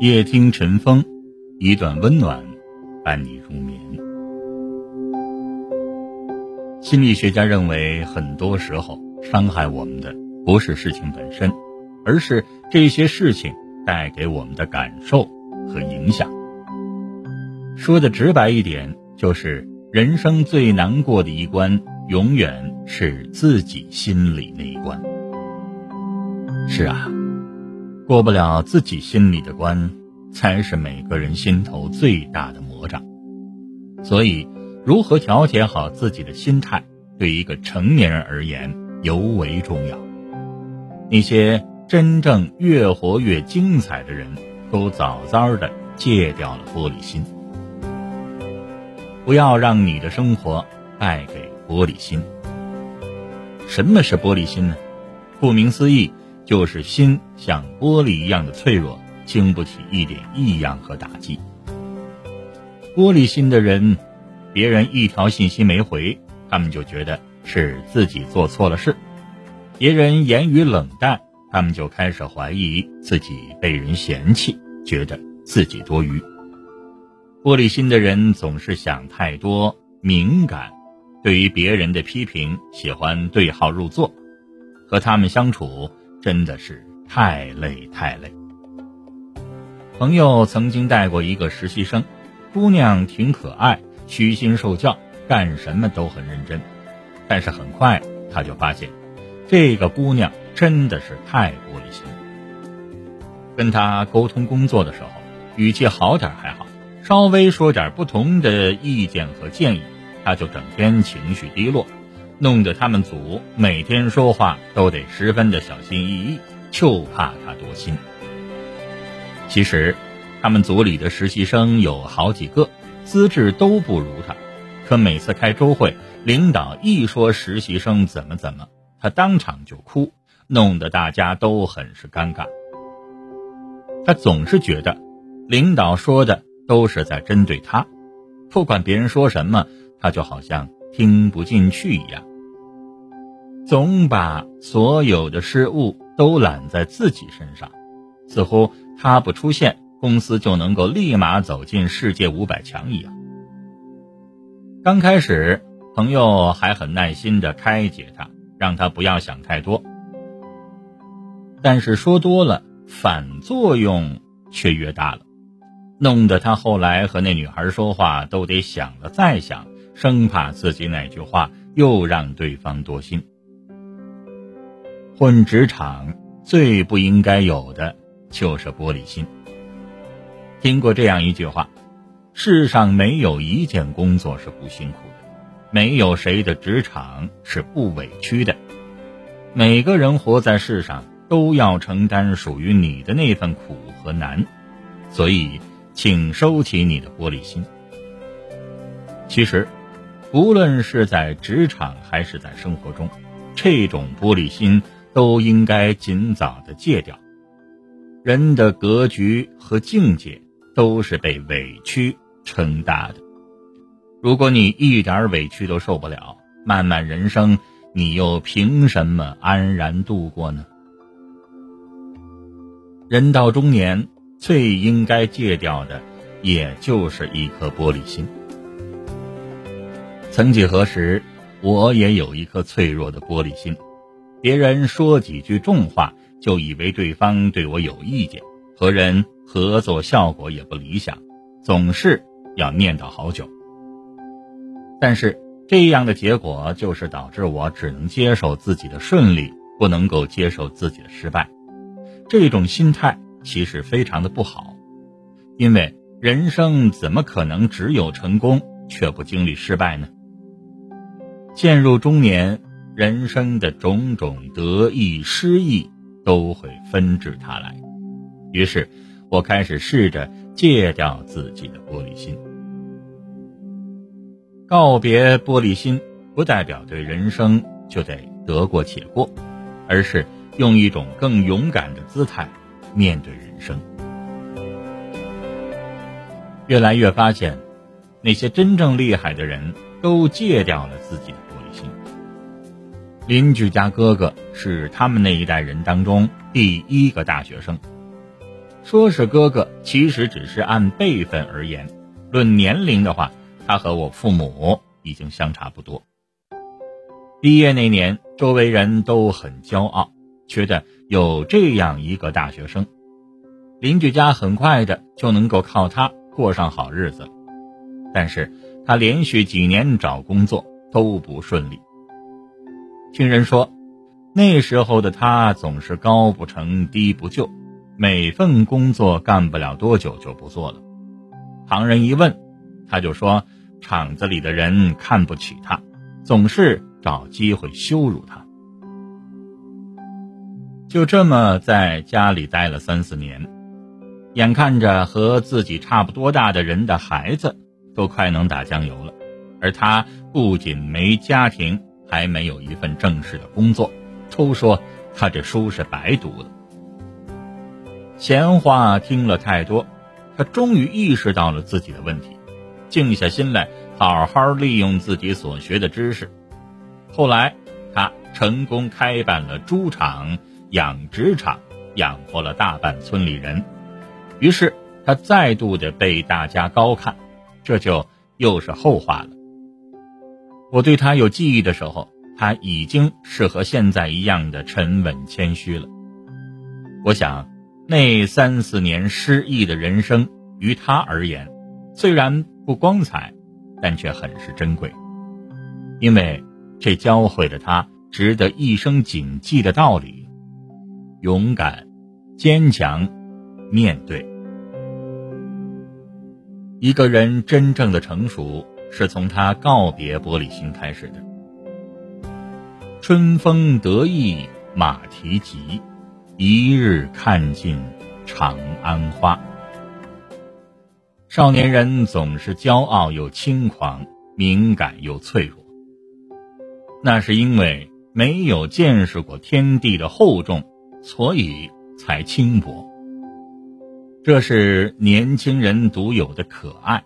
夜听晨风，一段温暖伴你入眠。心理学家认为，很多时候伤害我们的不是事情本身，而是这些事情带给我们的感受和影响。说的直白一点，就是人生最难过的一关，永远是自己心里那一关。是啊。过不了自己心里的关，才是每个人心头最大的魔障。所以，如何调节好自己的心态，对一个成年人而言尤为重要。那些真正越活越精彩的人，都早早的戒掉了玻璃心。不要让你的生活败给玻璃心。什么是玻璃心呢？顾名思义。就是心像玻璃一样的脆弱，经不起一点异样和打击。玻璃心的人，别人一条信息没回，他们就觉得是自己做错了事；别人言语冷淡，他们就开始怀疑自己被人嫌弃，觉得自己多余。玻璃心的人总是想太多，敏感，对于别人的批评喜欢对号入座，和他们相处。真的是太累太累。朋友曾经带过一个实习生，姑娘挺可爱，虚心受教，干什么都很认真。但是很快他就发现，这个姑娘真的是太玻璃心。跟他沟通工作的时候，语气好点还好，稍微说点不同的意见和建议，他就整天情绪低落。弄得他们组每天说话都得十分的小心翼翼，就怕他多心。其实，他们组里的实习生有好几个，资质都不如他，可每次开周会，领导一说实习生怎么怎么，他当场就哭，弄得大家都很是尴尬。他总是觉得，领导说的都是在针对他，不管别人说什么，他就好像听不进去一样。总把所有的失误都揽在自己身上，似乎他不出现，公司就能够立马走进世界五百强一样。刚开始，朋友还很耐心的开解他，让他不要想太多。但是说多了，反作用却越大了，弄得他后来和那女孩说话都得想了再想，生怕自己哪句话又让对方多心。混职场最不应该有的就是玻璃心。听过这样一句话：世上没有一件工作是不辛苦的，没有谁的职场是不委屈的。每个人活在世上都要承担属于你的那份苦和难，所以请收起你的玻璃心。其实，无论是在职场还是在生活中，这种玻璃心。都应该尽早的戒掉。人的格局和境界都是被委屈撑大的。如果你一点委屈都受不了，漫漫人生，你又凭什么安然度过呢？人到中年，最应该戒掉的，也就是一颗玻璃心。曾几何时，我也有一颗脆弱的玻璃心。别人说几句重话，就以为对方对我有意见，和人合作效果也不理想，总是要念叨好久。但是这样的结果就是导致我只能接受自己的顺利，不能够接受自己的失败。这种心态其实非常的不好，因为人生怎么可能只有成功却不经历失败呢？渐入中年。人生的种种得意失意都会纷至沓来，于是我开始试着戒掉自己的玻璃心。告别玻璃心，不代表对人生就得得过且过，而是用一种更勇敢的姿态面对人生。越来越发现，那些真正厉害的人都戒掉了自己的。邻居家哥哥是他们那一代人当中第一个大学生，说是哥哥，其实只是按辈分而言。论年龄的话，他和我父母已经相差不多。毕业那年，周围人都很骄傲，觉得有这样一个大学生，邻居家很快的就能够靠他过上好日子。但是他连续几年找工作都不顺利。听人说，那时候的他总是高不成低不就，每份工作干不了多久就不做了。旁人一问，他就说厂子里的人看不起他，总是找机会羞辱他。就这么在家里待了三四年，眼看着和自己差不多大的人的孩子都快能打酱油了，而他不仅没家庭，还没有一份正式的工作，都说他这书是白读了。闲话听了太多。他终于意识到了自己的问题，静下心来，好好利用自己所学的知识。后来，他成功开办了猪场、养殖场，养活了大半村里人。于是，他再度的被大家高看，这就又是后话了。我对他有记忆的时候，他已经是和现在一样的沉稳谦虚了。我想。那三四年失意的人生，于他而言，虽然不光彩，但却很是珍贵，因为这教会了他值得一生谨记的道理：勇敢、坚强、面对。一个人真正的成熟，是从他告别玻璃心开始的。春风得意马蹄疾。一日看尽长安花。少年人总是骄傲又轻狂，敏感又脆弱。那是因为没有见识过天地的厚重，所以才轻薄。这是年轻人独有的可爱。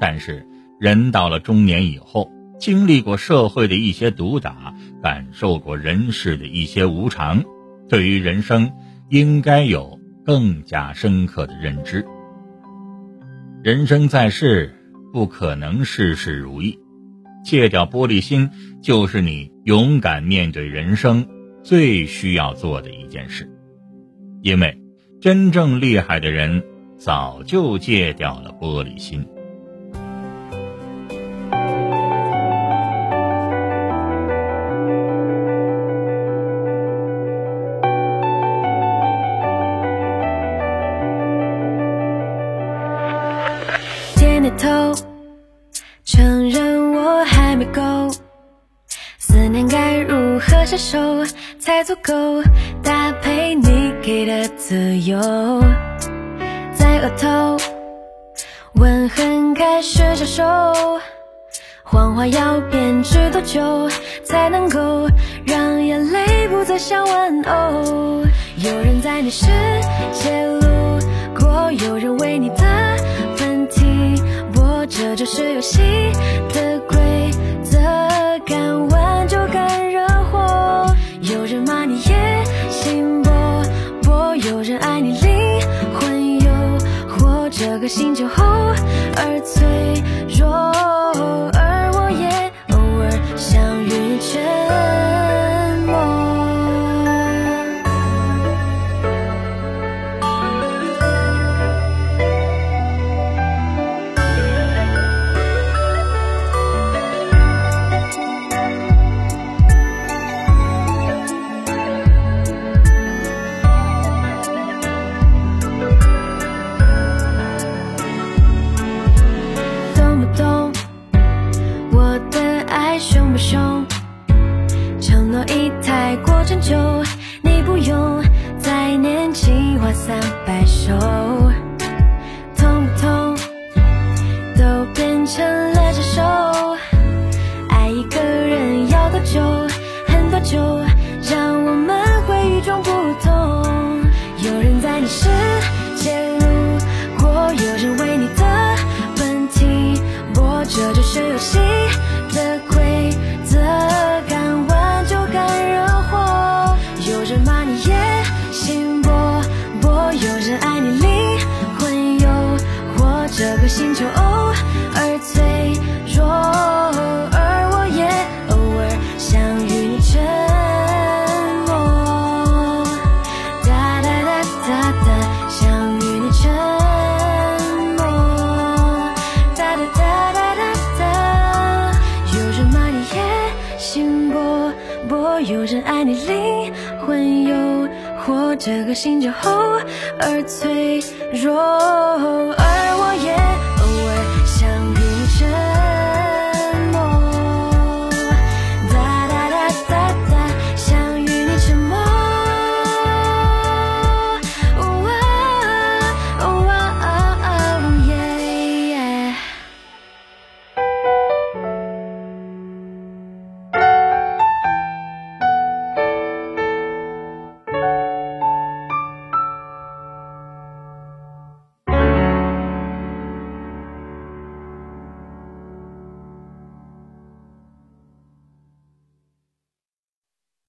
但是人到了中年以后，经历过社会的一些毒打，感受过人世的一些无常。对于人生，应该有更加深刻的认知。人生在世，不可能事事如意，戒掉玻璃心，就是你勇敢面对人生最需要做的一件事。因为真正厉害的人，早就戒掉了玻璃心。头承认我还没够，思念该如何下手才足够搭配你给的自由？在额头吻痕开始消瘦，谎话要编织多久才能够让眼泪不再像玩偶？有人在你世界路过，有人为你的。这就是游戏的规则，敢玩就敢惹祸。有人骂你野心勃勃，有人爱你灵魂诱惑，这个星球偶尔脆弱。爱你。这个心就厚而脆弱，而我也。